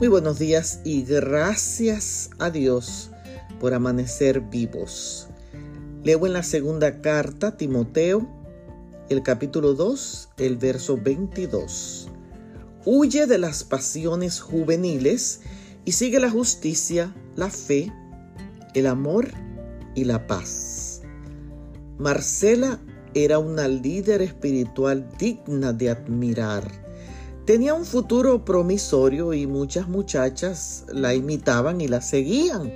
Muy buenos días y gracias a Dios por amanecer vivos. Leo en la segunda carta Timoteo, el capítulo 2, el verso 22. Huye de las pasiones juveniles y sigue la justicia, la fe, el amor y la paz. Marcela era una líder espiritual digna de admirar Tenía un futuro promisorio y muchas muchachas la imitaban y la seguían.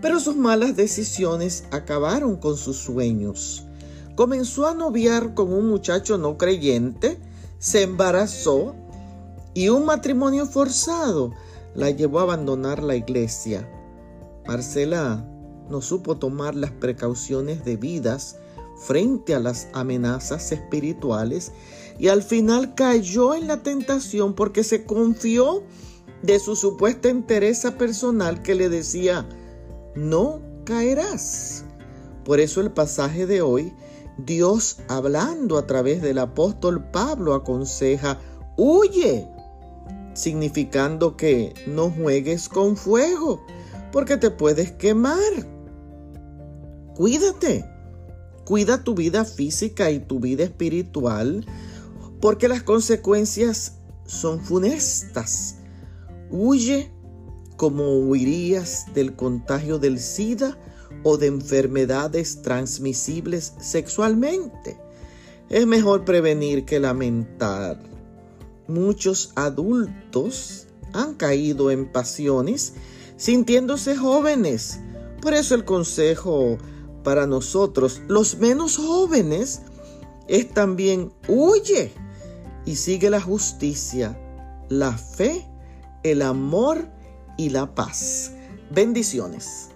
Pero sus malas decisiones acabaron con sus sueños. Comenzó a noviar con un muchacho no creyente, se embarazó y un matrimonio forzado la llevó a abandonar la iglesia. Marcela no supo tomar las precauciones debidas frente a las amenazas espirituales y al final cayó en la tentación porque se confió de su supuesta entereza personal que le decía, no caerás. Por eso el pasaje de hoy, Dios hablando a través del apóstol Pablo aconseja, huye, significando que no juegues con fuego, porque te puedes quemar. Cuídate, cuida tu vida física y tu vida espiritual porque las consecuencias son funestas. Huye como huirías del contagio del SIDA o de enfermedades transmisibles sexualmente. Es mejor prevenir que lamentar. Muchos adultos han caído en pasiones sintiéndose jóvenes. Por eso el consejo para nosotros, los menos jóvenes, es también huye y sigue la justicia, la fe, el amor y la paz. Bendiciones.